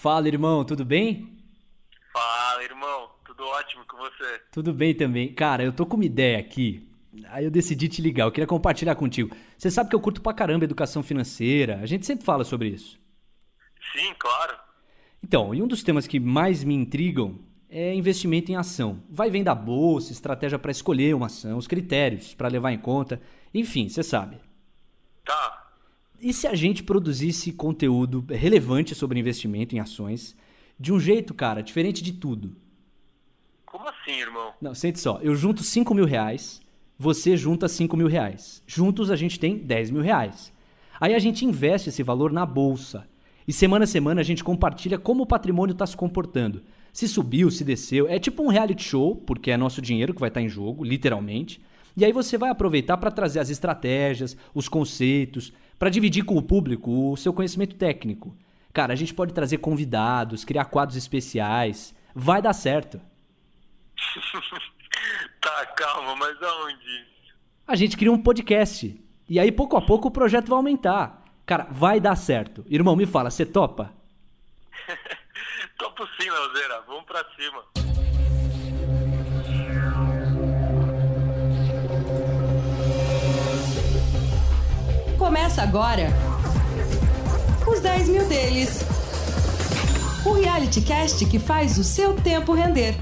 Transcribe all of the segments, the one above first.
Fala, irmão, tudo bem? Fala, irmão. Tudo ótimo com você? Tudo bem também. Cara, eu tô com uma ideia aqui. Aí eu decidi te ligar, eu queria compartilhar contigo. Você sabe que eu curto pra caramba educação financeira. A gente sempre fala sobre isso. Sim, claro. Então, e um dos temas que mais me intrigam é investimento em ação. Vai vem da bolsa, estratégia para escolher uma ação, os critérios para levar em conta, enfim, você sabe. Tá. E se a gente produzisse conteúdo relevante sobre investimento em ações, de um jeito, cara, diferente de tudo? Como assim, irmão? Não, sente só, eu junto 5 mil reais, você junta 5 mil reais. Juntos a gente tem 10 mil reais. Aí a gente investe esse valor na bolsa. E semana a semana a gente compartilha como o patrimônio está se comportando. Se subiu, se desceu. É tipo um reality show, porque é nosso dinheiro que vai estar tá em jogo, literalmente. E aí você vai aproveitar para trazer as estratégias, os conceitos, para dividir com o público o seu conhecimento técnico. Cara, a gente pode trazer convidados, criar quadros especiais. Vai dar certo. tá, calma, mas aonde? A gente cria um podcast. E aí, pouco a pouco, o projeto vai aumentar. Cara, vai dar certo. Irmão, me fala, você topa? Topo sim, Leozeira. Vamos pra cima. Começa agora os 10 mil deles. O reality cast que faz o seu tempo render.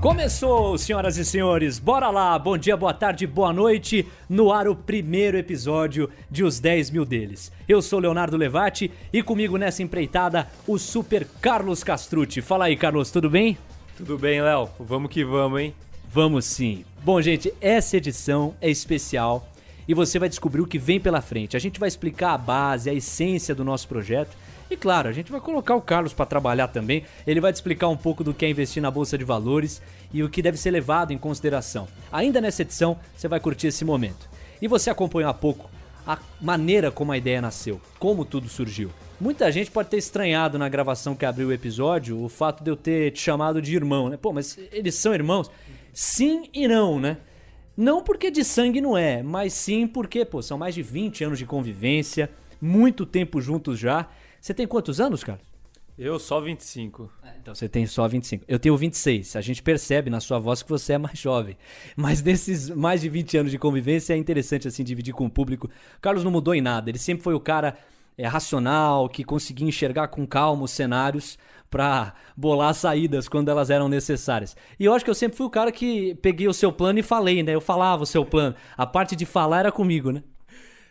Começou, senhoras e senhores. Bora lá. Bom dia, boa tarde, boa noite. No ar o primeiro episódio de Os 10 Mil Deles. Eu sou Leonardo Levati e comigo nessa empreitada o super Carlos Castrucci. Fala aí, Carlos, tudo bem? Tudo bem, Léo. Vamos que vamos, hein? Vamos sim. Bom, gente, essa edição é especial e você vai descobrir o que vem pela frente. A gente vai explicar a base, a essência do nosso projeto. E claro, a gente vai colocar o Carlos para trabalhar também. Ele vai te explicar um pouco do que é investir na bolsa de valores e o que deve ser levado em consideração. Ainda nessa edição, você vai curtir esse momento. E você acompanhou há pouco a maneira como a ideia nasceu, como tudo surgiu. Muita gente pode ter estranhado na gravação que abriu o episódio o fato de eu ter te chamado de irmão, né? Pô, mas eles são irmãos? Sim e não, né? Não porque de sangue não é, mas sim porque, pô, são mais de 20 anos de convivência, muito tempo juntos já. Você tem quantos anos, cara? Eu só 25. É, então você tem só 25. Eu tenho 26. A gente percebe na sua voz que você é mais jovem. Mas nesses mais de 20 anos de convivência é interessante assim dividir com o público. Carlos não mudou em nada. Ele sempre foi o cara é, racional, que conseguia enxergar com calma os cenários para bolar saídas quando elas eram necessárias. E eu acho que eu sempre fui o cara que peguei o seu plano e falei, né? Eu falava o seu plano. A parte de falar era comigo, né?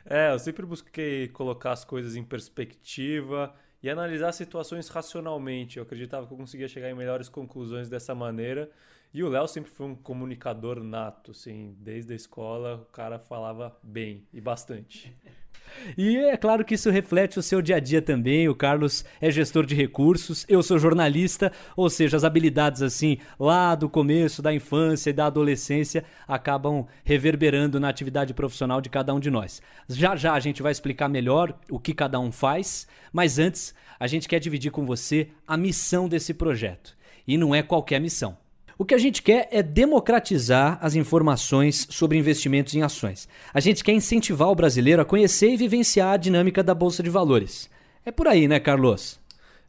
É, eu sempre busquei colocar as coisas em perspectiva e analisar situações racionalmente. Eu acreditava que eu conseguia chegar em melhores conclusões dessa maneira. E o Léo sempre foi um comunicador nato, assim, desde a escola o cara falava bem e bastante. E é claro que isso reflete o seu dia a dia também. O Carlos é gestor de recursos, eu sou jornalista, ou seja, as habilidades assim lá do começo da infância e da adolescência acabam reverberando na atividade profissional de cada um de nós. Já já a gente vai explicar melhor o que cada um faz, mas antes a gente quer dividir com você a missão desse projeto. E não é qualquer missão. O que a gente quer é democratizar as informações sobre investimentos em ações. A gente quer incentivar o brasileiro a conhecer e vivenciar a dinâmica da bolsa de valores. É por aí, né, Carlos?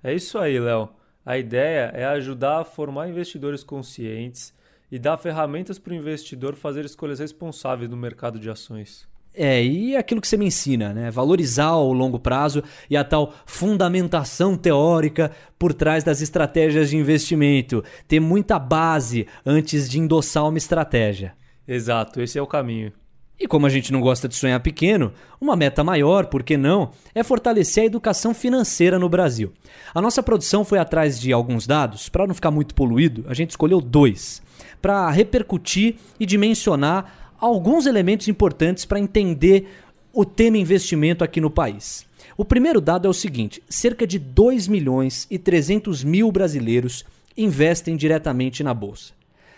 É isso aí, Léo. A ideia é ajudar a formar investidores conscientes e dar ferramentas para o investidor fazer escolhas responsáveis no mercado de ações. É, e aquilo que você me ensina, né? Valorizar o longo prazo e a tal fundamentação teórica por trás das estratégias de investimento. Ter muita base antes de endossar uma estratégia. Exato, esse é o caminho. E como a gente não gosta de sonhar pequeno, uma meta maior, por que não, é fortalecer a educação financeira no Brasil. A nossa produção foi atrás de alguns dados, para não ficar muito poluído, a gente escolheu dois, para repercutir e dimensionar alguns elementos importantes para entender o tema investimento aqui no país. O primeiro dado é o seguinte: cerca de 2 milhões e 300 mil brasileiros investem diretamente na bolsa.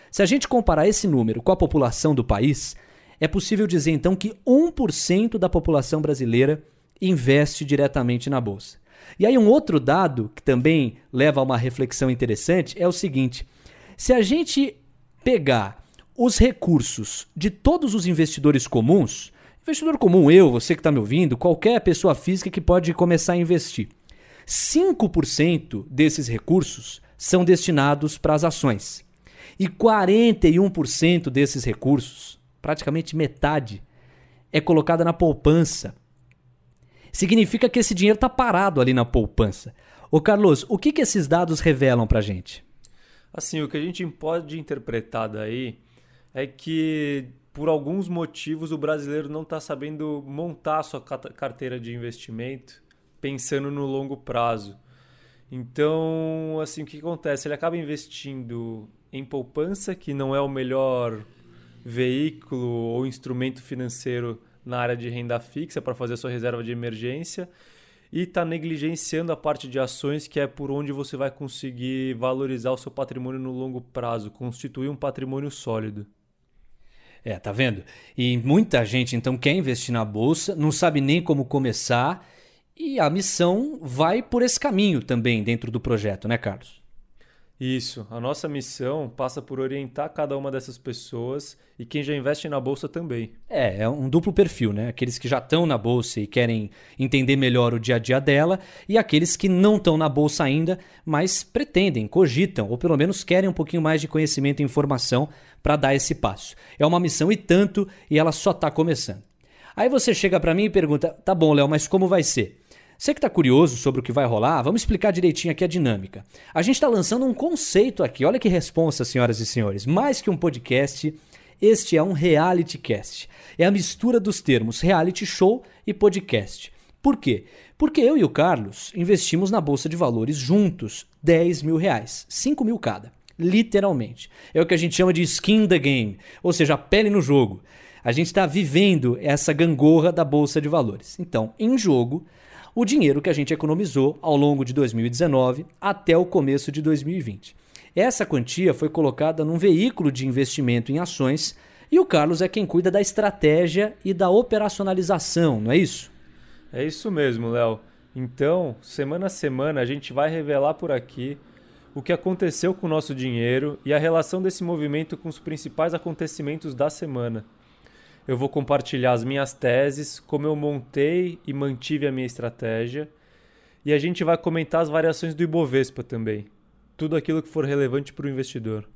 Se a gente comparar esse número com a população do país, é possível dizer então que 1% da população brasileira investe diretamente na bolsa. E aí, um outro dado que também leva a uma reflexão interessante é o seguinte: se a gente pegar os recursos de todos os investidores comuns, investidor comum, eu, você que está me ouvindo, qualquer pessoa física que pode começar a investir. 5% desses recursos são destinados para as ações. E 41% desses recursos, praticamente metade, é colocada na poupança. Significa que esse dinheiro está parado ali na poupança. Ô Carlos, o que, que esses dados revelam para gente? Assim, o que a gente pode interpretar daí é que, por alguns motivos, o brasileiro não está sabendo montar a sua carteira de investimento pensando no longo prazo. Então, assim, o que acontece? Ele acaba investindo em poupança, que não é o melhor veículo ou instrumento financeiro na área de renda fixa para fazer a sua reserva de emergência e está negligenciando a parte de ações, que é por onde você vai conseguir valorizar o seu patrimônio no longo prazo, constituir um patrimônio sólido. É, tá vendo? E muita gente então quer investir na bolsa, não sabe nem como começar, e a missão vai por esse caminho também dentro do projeto, né, Carlos? Isso. A nossa missão passa por orientar cada uma dessas pessoas e quem já investe na bolsa também. É, é um duplo perfil, né? Aqueles que já estão na bolsa e querem entender melhor o dia a dia dela, e aqueles que não estão na bolsa ainda, mas pretendem, cogitam, ou pelo menos querem um pouquinho mais de conhecimento e informação para dar esse passo. É uma missão e tanto, e ela só está começando. Aí você chega para mim e pergunta: tá bom, Léo, mas como vai ser? Você que está curioso sobre o que vai rolar, vamos explicar direitinho aqui a dinâmica. A gente está lançando um conceito aqui, olha que responsa, senhoras e senhores. Mais que um podcast, este é um reality cast. É a mistura dos termos reality show e podcast. Por quê? Porque eu e o Carlos investimos na Bolsa de Valores juntos 10 mil reais, 5 mil cada. Literalmente. É o que a gente chama de skin the game, ou seja, a pele no jogo. A gente está vivendo essa gangorra da Bolsa de Valores. Então, em jogo, o dinheiro que a gente economizou ao longo de 2019 até o começo de 2020. Essa quantia foi colocada num veículo de investimento em ações e o Carlos é quem cuida da estratégia e da operacionalização, não é isso? É isso mesmo, Léo. Então, semana a semana a gente vai revelar por aqui o que aconteceu com o nosso dinheiro e a relação desse movimento com os principais acontecimentos da semana eu vou compartilhar as minhas teses, como eu montei e mantive a minha estratégia, e a gente vai comentar as variações do Ibovespa também. Tudo aquilo que for relevante para o investidor.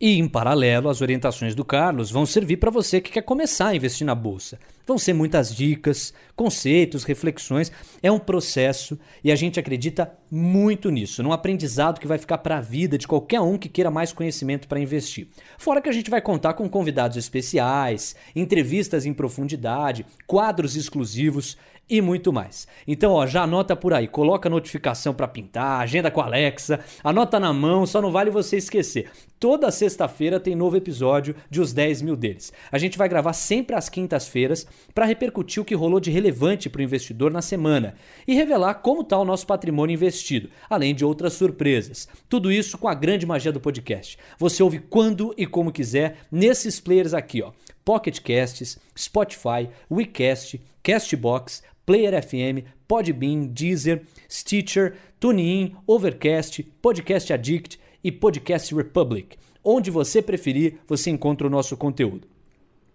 E, em paralelo, as orientações do Carlos vão servir para você que quer começar a investir na bolsa. Vão ser muitas dicas, conceitos, reflexões. É um processo e a gente acredita muito nisso, num aprendizado que vai ficar para a vida de qualquer um que queira mais conhecimento para investir. Fora que a gente vai contar com convidados especiais, entrevistas em profundidade, quadros exclusivos e muito mais. Então, ó, já anota por aí, coloca a notificação para pintar, agenda com a Alexa, anota na mão, só não vale você esquecer. Toda sexta-feira tem novo episódio de Os 10 Mil Deles. A gente vai gravar sempre às quintas-feiras para repercutir o que rolou de relevante para o investidor na semana e revelar como está o nosso patrimônio investido, além de outras surpresas. Tudo isso com a grande magia do podcast. Você ouve quando e como quiser nesses players aqui, ó. Pocket Casts, Spotify, WeCast, Castbox, Player FM, Podbean, Deezer, Stitcher, TuneIn, Overcast, Podcast Addict e Podcast Republic. Onde você preferir, você encontra o nosso conteúdo.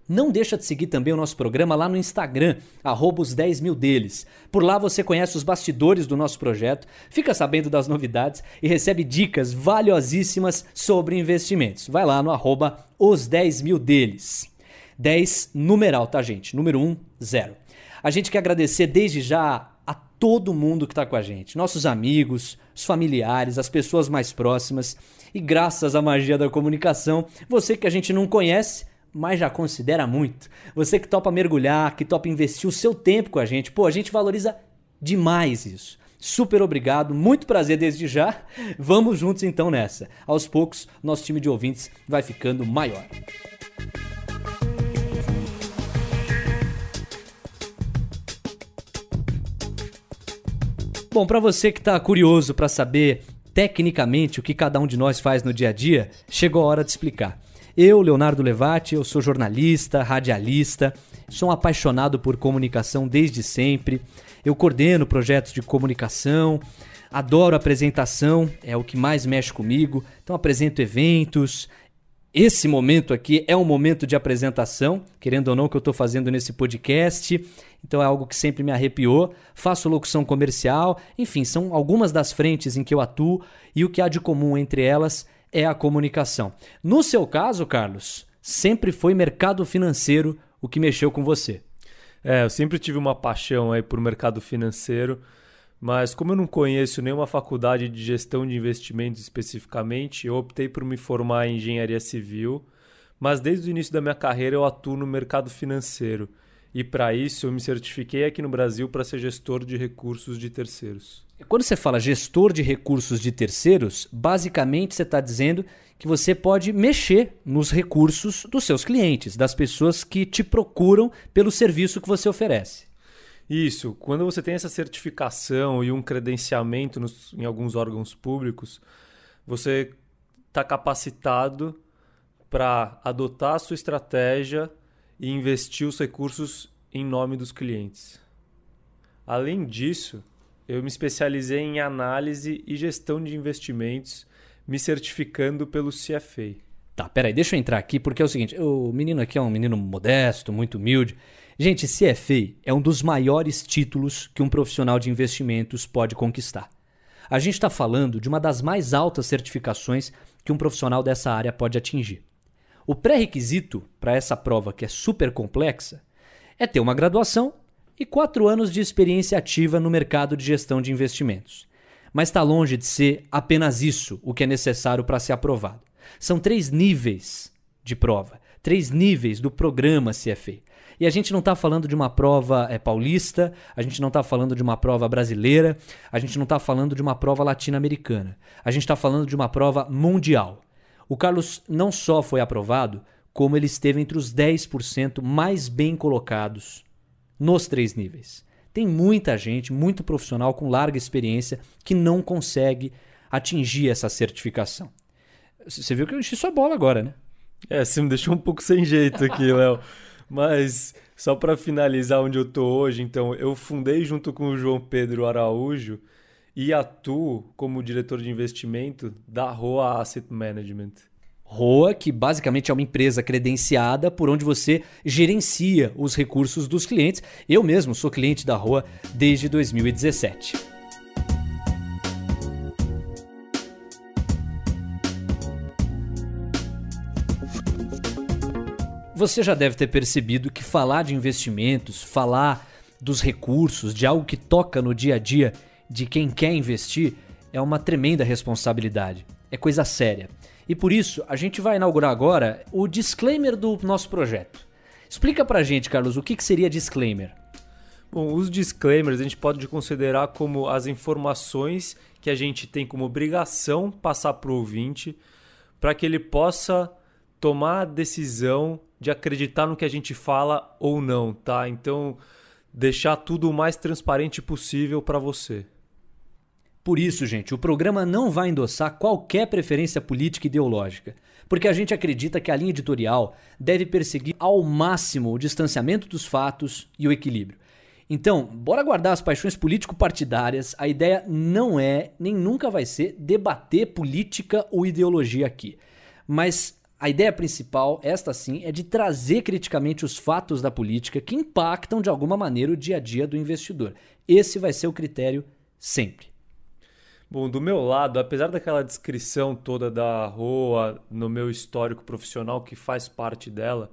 Não deixa de seguir também o nosso programa lá no Instagram, arroba os 10 mil deles. Por lá você conhece os bastidores do nosso projeto, fica sabendo das novidades e recebe dicas valiosíssimas sobre investimentos. Vai lá no arroba os 10 mil deles. 10 numeral, tá gente? Número 1, 0. A gente quer agradecer desde já a todo mundo que está com a gente, nossos amigos, os familiares, as pessoas mais próximas. E graças à magia da comunicação, você que a gente não conhece, mas já considera muito. Você que topa mergulhar, que topa investir o seu tempo com a gente. Pô, a gente valoriza demais isso. Super obrigado, muito prazer desde já. Vamos juntos então nessa. Aos poucos, nosso time de ouvintes vai ficando maior. Bom, para você que está curioso para saber tecnicamente o que cada um de nós faz no dia a dia, chegou a hora de explicar. Eu, Leonardo Levati, eu sou jornalista, radialista, sou um apaixonado por comunicação desde sempre. Eu coordeno projetos de comunicação, adoro apresentação, é o que mais mexe comigo. Então apresento eventos, Esse momento aqui é um momento de apresentação, querendo ou não, que eu estou fazendo nesse podcast. Então é algo que sempre me arrepiou. Faço locução comercial, enfim, são algumas das frentes em que eu atuo e o que há de comum entre elas é a comunicação. No seu caso, Carlos, sempre foi mercado financeiro o que mexeu com você. É, eu sempre tive uma paixão aí por mercado financeiro, mas como eu não conheço nenhuma faculdade de gestão de investimentos especificamente, eu optei por me formar em engenharia civil, mas desde o início da minha carreira eu atuo no mercado financeiro. E para isso eu me certifiquei aqui no Brasil para ser gestor de recursos de terceiros. Quando você fala gestor de recursos de terceiros, basicamente você está dizendo que você pode mexer nos recursos dos seus clientes, das pessoas que te procuram pelo serviço que você oferece. Isso. Quando você tem essa certificação e um credenciamento nos, em alguns órgãos públicos, você está capacitado para adotar a sua estratégia e investir os recursos em nome dos clientes. Além disso, eu me especializei em análise e gestão de investimentos me certificando pelo CFA. Tá, peraí, deixa eu entrar aqui porque é o seguinte: o menino aqui é um menino modesto, muito humilde. Gente, CFA é um dos maiores títulos que um profissional de investimentos pode conquistar. A gente está falando de uma das mais altas certificações que um profissional dessa área pode atingir. O pré-requisito para essa prova, que é super complexa, é ter uma graduação e quatro anos de experiência ativa no mercado de gestão de investimentos mas está longe de ser apenas isso o que é necessário para ser aprovado. São três níveis de prova, três níveis do programa CFA. E a gente não está falando de uma prova é, paulista, a gente não está falando de uma prova brasileira, a gente não está falando de uma prova latino-americana. A gente está falando de uma prova mundial. O Carlos não só foi aprovado, como ele esteve entre os 10% mais bem colocados nos três níveis. Tem muita gente, muito profissional com larga experiência que não consegue atingir essa certificação. Você viu que eu enchi sua bola agora, né? É, você me deixou um pouco sem jeito aqui, Léo. Mas só para finalizar onde eu tô hoje, então, eu fundei junto com o João Pedro Araújo e atuo como diretor de investimento da Roa Asset Management. ROA, que basicamente é uma empresa credenciada por onde você gerencia os recursos dos clientes. Eu mesmo sou cliente da ROA desde 2017. Você já deve ter percebido que falar de investimentos, falar dos recursos, de algo que toca no dia a dia de quem quer investir, é uma tremenda responsabilidade. É coisa séria. E por isso, a gente vai inaugurar agora o disclaimer do nosso projeto. Explica pra gente, Carlos, o que, que seria disclaimer? Bom, os disclaimers a gente pode considerar como as informações que a gente tem como obrigação passar para o ouvinte para que ele possa tomar a decisão de acreditar no que a gente fala ou não, tá? Então, deixar tudo o mais transparente possível para você. Por isso, gente, o programa não vai endossar qualquer preferência política e ideológica, porque a gente acredita que a linha editorial deve perseguir ao máximo o distanciamento dos fatos e o equilíbrio. Então, bora guardar as paixões político-partidárias. A ideia não é, nem nunca vai ser, debater política ou ideologia aqui. Mas a ideia principal, esta sim, é de trazer criticamente os fatos da política que impactam de alguma maneira o dia a dia do investidor. Esse vai ser o critério sempre. Bom, do meu lado, apesar daquela descrição toda da ROA no meu histórico profissional que faz parte dela,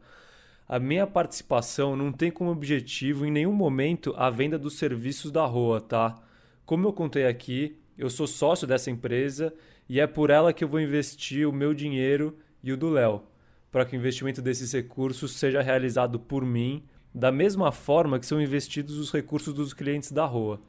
a minha participação não tem como objetivo em nenhum momento a venda dos serviços da ROA, tá? Como eu contei aqui, eu sou sócio dessa empresa e é por ela que eu vou investir o meu dinheiro e o do Léo, para que o investimento desses recursos seja realizado por mim, da mesma forma que são investidos os recursos dos clientes da ROA.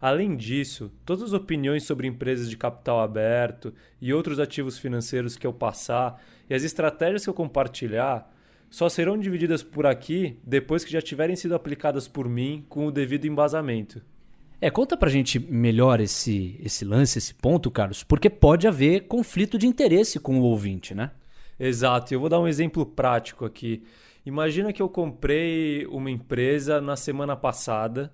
Além disso, todas as opiniões sobre empresas de capital aberto e outros ativos financeiros que eu passar e as estratégias que eu compartilhar só serão divididas por aqui depois que já tiverem sido aplicadas por mim com o devido embasamento. É, conta pra gente melhor esse, esse lance, esse ponto, Carlos, porque pode haver conflito de interesse com o ouvinte, né? Exato, eu vou dar um exemplo prático aqui. Imagina que eu comprei uma empresa na semana passada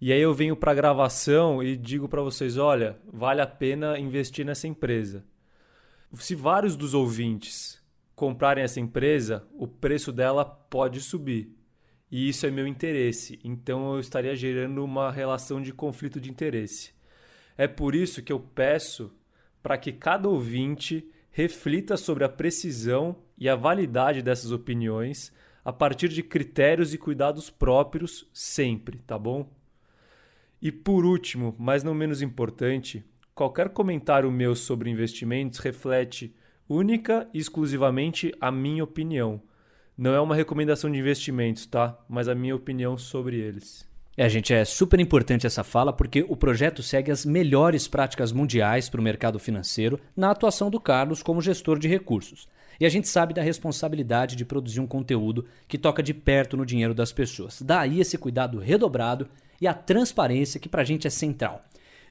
e aí eu venho para gravação e digo para vocês, olha, vale a pena investir nessa empresa. Se vários dos ouvintes comprarem essa empresa, o preço dela pode subir. E isso é meu interesse. Então eu estaria gerando uma relação de conflito de interesse. É por isso que eu peço para que cada ouvinte reflita sobre a precisão e a validade dessas opiniões a partir de critérios e cuidados próprios sempre, tá bom? E por último, mas não menos importante, qualquer comentário meu sobre investimentos reflete única e exclusivamente a minha opinião. Não é uma recomendação de investimentos, tá? Mas a minha opinião sobre eles. É, gente, é super importante essa fala porque o projeto segue as melhores práticas mundiais para o mercado financeiro na atuação do Carlos como gestor de recursos. E a gente sabe da responsabilidade de produzir um conteúdo que toca de perto no dinheiro das pessoas. Daí esse cuidado redobrado e a transparência que para a gente é central.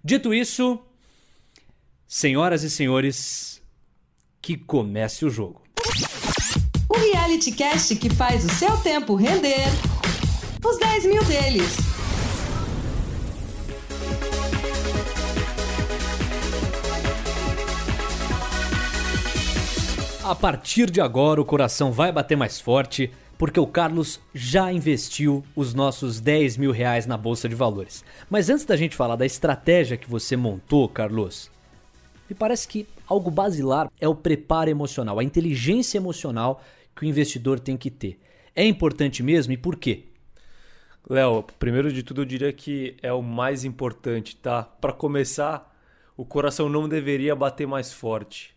Dito isso, senhoras e senhores, que comece o jogo. O reality cast que faz o seu tempo render. Os 10 mil deles. A partir de agora o coração vai bater mais forte, porque o Carlos já investiu os nossos 10 mil reais na Bolsa de Valores. Mas antes da gente falar da estratégia que você montou, Carlos, me parece que algo basilar é o preparo emocional, a inteligência emocional que o investidor tem que ter. É importante mesmo e por quê? Léo, primeiro de tudo eu diria que é o mais importante, tá? Para começar, o coração não deveria bater mais forte.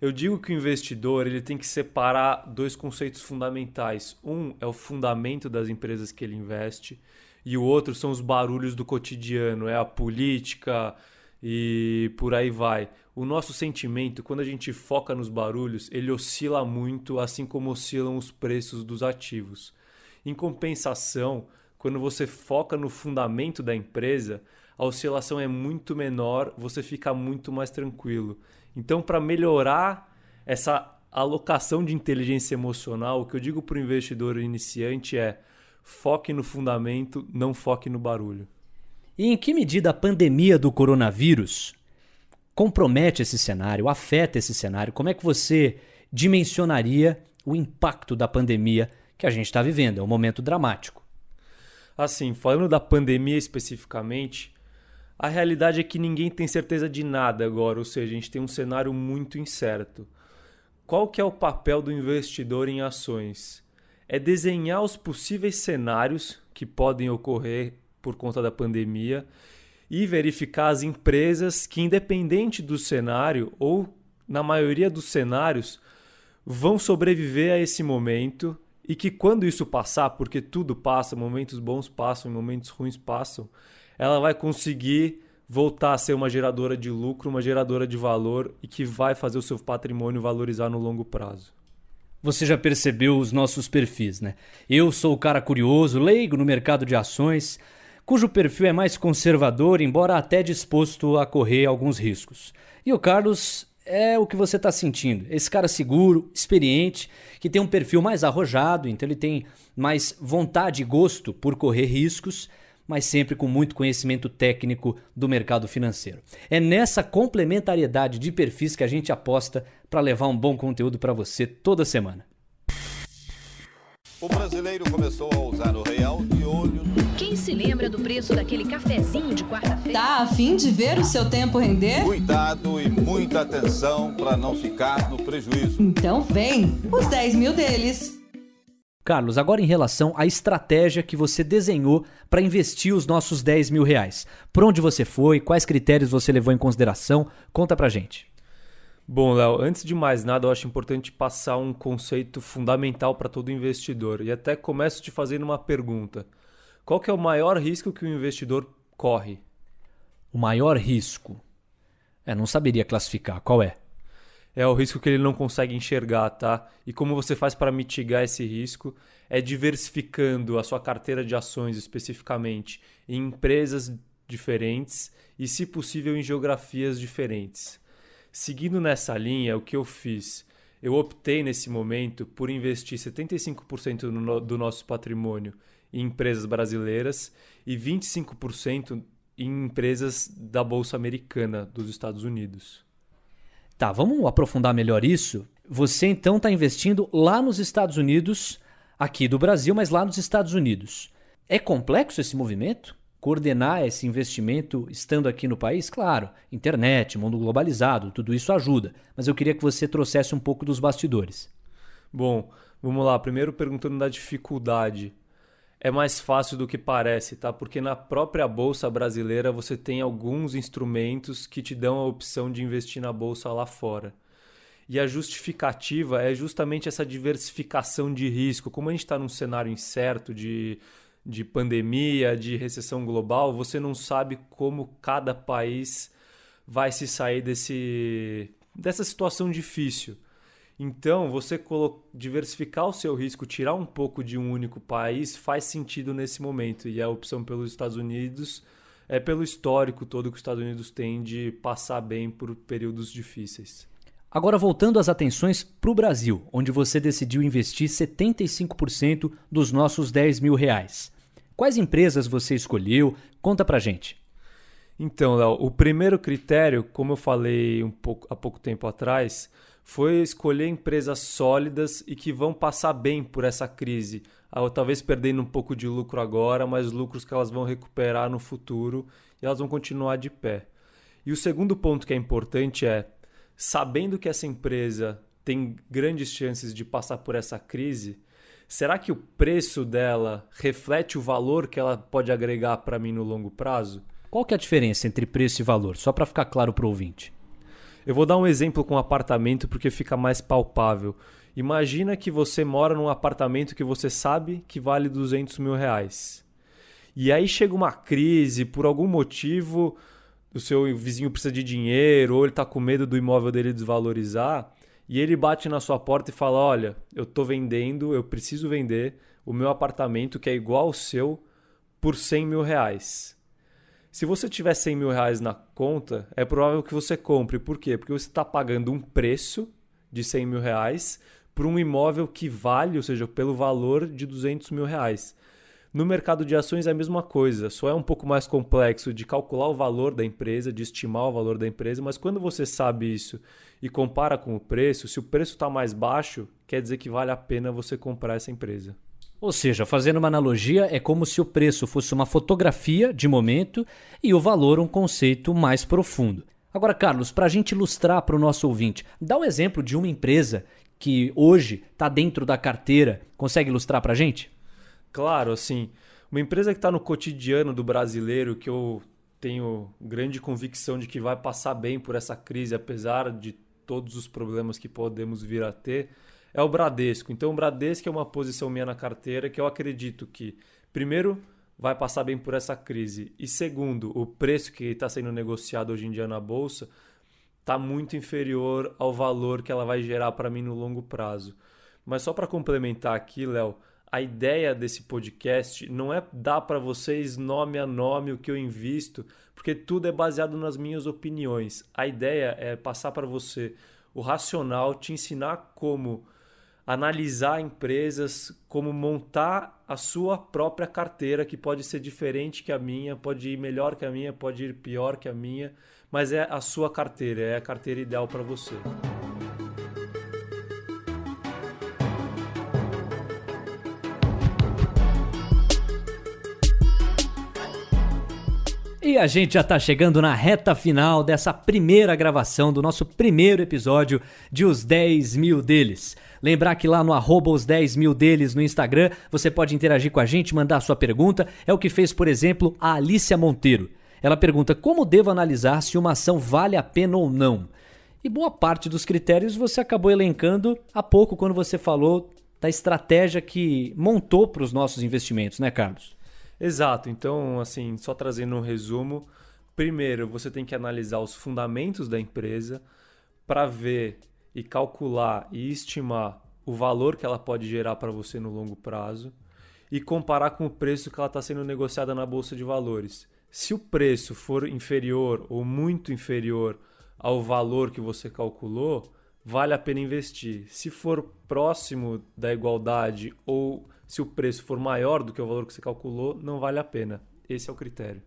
Eu digo que o investidor ele tem que separar dois conceitos fundamentais. Um é o fundamento das empresas que ele investe e o outro são os barulhos do cotidiano, é a política e por aí vai. O nosso sentimento, quando a gente foca nos barulhos, ele oscila muito, assim como oscilam os preços dos ativos. Em compensação, quando você foca no fundamento da empresa, a oscilação é muito menor, você fica muito mais tranquilo. Então, para melhorar essa alocação de inteligência emocional, o que eu digo para o investidor iniciante é foque no fundamento, não foque no barulho. E em que medida a pandemia do coronavírus compromete esse cenário, afeta esse cenário? Como é que você dimensionaria o impacto da pandemia que a gente está vivendo? É um momento dramático. Assim, falando da pandemia especificamente, a realidade é que ninguém tem certeza de nada agora, ou seja, a gente tem um cenário muito incerto. Qual que é o papel do investidor em ações? É desenhar os possíveis cenários que podem ocorrer por conta da pandemia e verificar as empresas que, independente do cenário ou na maioria dos cenários, vão sobreviver a esse momento e que quando isso passar, porque tudo passa, momentos bons passam momentos ruins passam, ela vai conseguir voltar a ser uma geradora de lucro, uma geradora de valor e que vai fazer o seu patrimônio valorizar no longo prazo. Você já percebeu os nossos perfis, né? Eu sou o cara curioso, leigo no mercado de ações, cujo perfil é mais conservador, embora até disposto a correr alguns riscos. E o Carlos é o que você está sentindo. Esse cara seguro, experiente, que tem um perfil mais arrojado, então ele tem mais vontade e gosto por correr riscos mas sempre com muito conhecimento técnico do mercado financeiro. É nessa complementariedade de perfis que a gente aposta para levar um bom conteúdo para você toda semana. O brasileiro começou a usar o real de. Quem se lembra do preço daquele cafezinho de quarta-feira? Tá a fim de ver o seu tempo render? Cuidado e muita atenção para não ficar no prejuízo. Então vem os 10 mil deles. Carlos, agora em relação à estratégia que você desenhou para investir os nossos 10 mil reais. Por onde você foi? Quais critérios você levou em consideração? Conta pra gente. Bom, Léo, antes de mais nada, eu acho importante passar um conceito fundamental para todo investidor. E até começo te fazendo uma pergunta. Qual que é o maior risco que o investidor corre? O maior risco? É, não saberia classificar. Qual é? é o risco que ele não consegue enxergar, tá? E como você faz para mitigar esse risco é diversificando a sua carteira de ações especificamente em empresas diferentes e, se possível, em geografias diferentes. Seguindo nessa linha, o que eu fiz? Eu optei nesse momento por investir 75% do nosso patrimônio em empresas brasileiras e 25% em empresas da Bolsa Americana dos Estados Unidos. Tá, vamos aprofundar melhor isso. Você então está investindo lá nos Estados Unidos, aqui do Brasil, mas lá nos Estados Unidos. É complexo esse movimento? Coordenar esse investimento estando aqui no país? Claro, internet, mundo globalizado, tudo isso ajuda, mas eu queria que você trouxesse um pouco dos bastidores. Bom, vamos lá. Primeiro perguntando da dificuldade. É mais fácil do que parece, tá? Porque na própria bolsa brasileira você tem alguns instrumentos que te dão a opção de investir na bolsa lá fora. E a justificativa é justamente essa diversificação de risco. Como a gente está num cenário incerto de, de pandemia, de recessão global, você não sabe como cada país vai se sair desse, dessa situação difícil. Então, você diversificar o seu risco, tirar um pouco de um único país, faz sentido nesse momento. E a opção pelos Estados Unidos é pelo histórico todo que os Estados Unidos têm de passar bem por períodos difíceis. Agora, voltando as atenções para o Brasil, onde você decidiu investir 75% dos nossos 10 mil reais. Quais empresas você escolheu? Conta pra gente. Então, Léo, o primeiro critério, como eu falei um pouco, há pouco tempo atrás, foi escolher empresas sólidas e que vão passar bem por essa crise. Ah, talvez perdendo um pouco de lucro agora, mas lucros que elas vão recuperar no futuro e elas vão continuar de pé. E o segundo ponto que é importante é, sabendo que essa empresa tem grandes chances de passar por essa crise, será que o preço dela reflete o valor que ela pode agregar para mim no longo prazo? Qual que é a diferença entre preço e valor? Só para ficar claro para o ouvinte. Eu vou dar um exemplo com um apartamento porque fica mais palpável. Imagina que você mora num apartamento que você sabe que vale 200 mil reais. E aí chega uma crise, por algum motivo, o seu vizinho precisa de dinheiro, ou ele está com medo do imóvel dele desvalorizar, e ele bate na sua porta e fala: Olha, eu estou vendendo, eu preciso vender o meu apartamento que é igual ao seu por 100 mil reais. Se você tiver 100 mil reais na conta, é provável que você compre. Por quê? Porque você está pagando um preço de 100 mil reais por um imóvel que vale, ou seja, pelo valor de 200 mil reais. No mercado de ações é a mesma coisa, só é um pouco mais complexo de calcular o valor da empresa, de estimar o valor da empresa, mas quando você sabe isso e compara com o preço, se o preço está mais baixo, quer dizer que vale a pena você comprar essa empresa. Ou seja, fazendo uma analogia, é como se o preço fosse uma fotografia de momento e o valor um conceito mais profundo. Agora, Carlos, para a gente ilustrar para o nosso ouvinte, dá um exemplo de uma empresa que hoje está dentro da carteira. Consegue ilustrar para a gente? Claro, assim, uma empresa que está no cotidiano do brasileiro, que eu tenho grande convicção de que vai passar bem por essa crise, apesar de todos os problemas que podemos vir a ter, é o Bradesco. Então, o Bradesco é uma posição minha na carteira que eu acredito que, primeiro, vai passar bem por essa crise, e segundo, o preço que está sendo negociado hoje em dia na bolsa está muito inferior ao valor que ela vai gerar para mim no longo prazo. Mas só para complementar aqui, Léo, a ideia desse podcast não é dar para vocês nome a nome o que eu invisto, porque tudo é baseado nas minhas opiniões. A ideia é passar para você o racional, te ensinar como analisar empresas, como montar a sua própria carteira, que pode ser diferente que a minha, pode ir melhor que a minha, pode ir pior que a minha, mas é a sua carteira, é a carteira ideal para você. E a gente já está chegando na reta final dessa primeira gravação do nosso primeiro episódio de Os 10 Mil Deles. Lembrar que lá no arroba os 10 mil deles no Instagram você pode interagir com a gente, mandar sua pergunta. É o que fez, por exemplo, a Alicia Monteiro. Ela pergunta como devo analisar se uma ação vale a pena ou não. E boa parte dos critérios você acabou elencando há pouco quando você falou da estratégia que montou para os nossos investimentos, né, Carlos? Exato. Então, assim, só trazendo um resumo, primeiro você tem que analisar os fundamentos da empresa para ver e calcular e estimar o valor que ela pode gerar para você no longo prazo e comparar com o preço que ela está sendo negociada na bolsa de valores. Se o preço for inferior ou muito inferior ao valor que você calculou, vale a pena investir. Se for próximo da igualdade ou se o preço for maior do que o valor que você calculou, não vale a pena. Esse é o critério.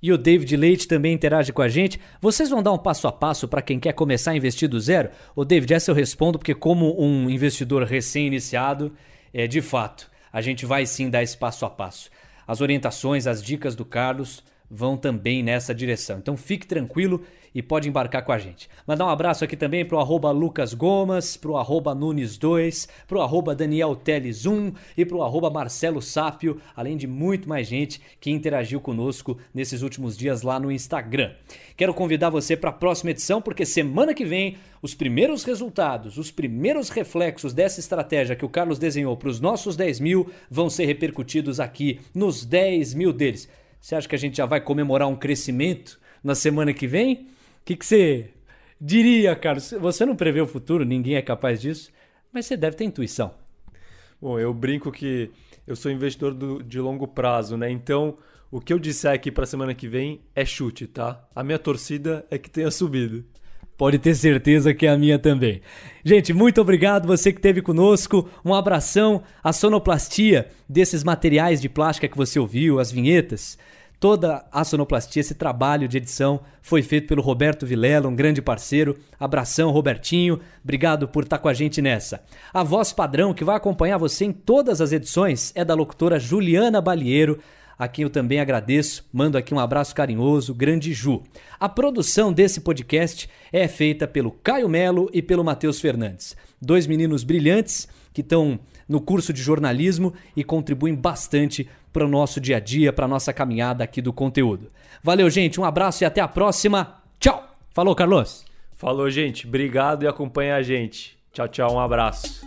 E o David Leite também interage com a gente. Vocês vão dar um passo a passo para quem quer começar a investir do zero? O David, essa eu respondo porque como um investidor recém-iniciado, é de fato, a gente vai sim dar esse passo a passo. As orientações, as dicas do Carlos vão também nessa direção. Então fique tranquilo e pode embarcar com a gente. Mandar um abraço aqui também pro arroba Lucas Gomas, pro arroba Nunes2, pro arroba Daniel Teles 1 e pro arroba Marcelo Sápio, além de muito mais gente que interagiu conosco nesses últimos dias lá no Instagram. Quero convidar você para a próxima edição, porque semana que vem os primeiros resultados, os primeiros reflexos dessa estratégia que o Carlos desenhou para os nossos 10 mil vão ser repercutidos aqui nos 10 mil deles. Você acha que a gente já vai comemorar um crescimento na semana que vem? O que, que você diria, Carlos? Você não prevê o futuro, ninguém é capaz disso, mas você deve ter intuição. Bom, eu brinco que eu sou investidor do, de longo prazo, né? Então, o que eu disser aqui para semana que vem é chute, tá? A minha torcida é que tenha subido. Pode ter certeza que é a minha também. Gente, muito obrigado você que esteve conosco. Um abração. A sonoplastia desses materiais de plástica que você ouviu, as vinhetas, toda a sonoplastia, esse trabalho de edição foi feito pelo Roberto Vilela, um grande parceiro. Abração, Robertinho. Obrigado por estar com a gente nessa. A voz padrão que vai acompanhar você em todas as edições é da locutora Juliana Balieiro a quem eu também agradeço. Mando aqui um abraço carinhoso, grande Ju. A produção desse podcast é feita pelo Caio Melo e pelo Matheus Fernandes. Dois meninos brilhantes que estão no curso de jornalismo e contribuem bastante para o nosso dia a dia, para a nossa caminhada aqui do conteúdo. Valeu, gente, um abraço e até a próxima. Tchau! Falou, Carlos! Falou, gente. Obrigado e acompanha a gente. Tchau, tchau. Um abraço.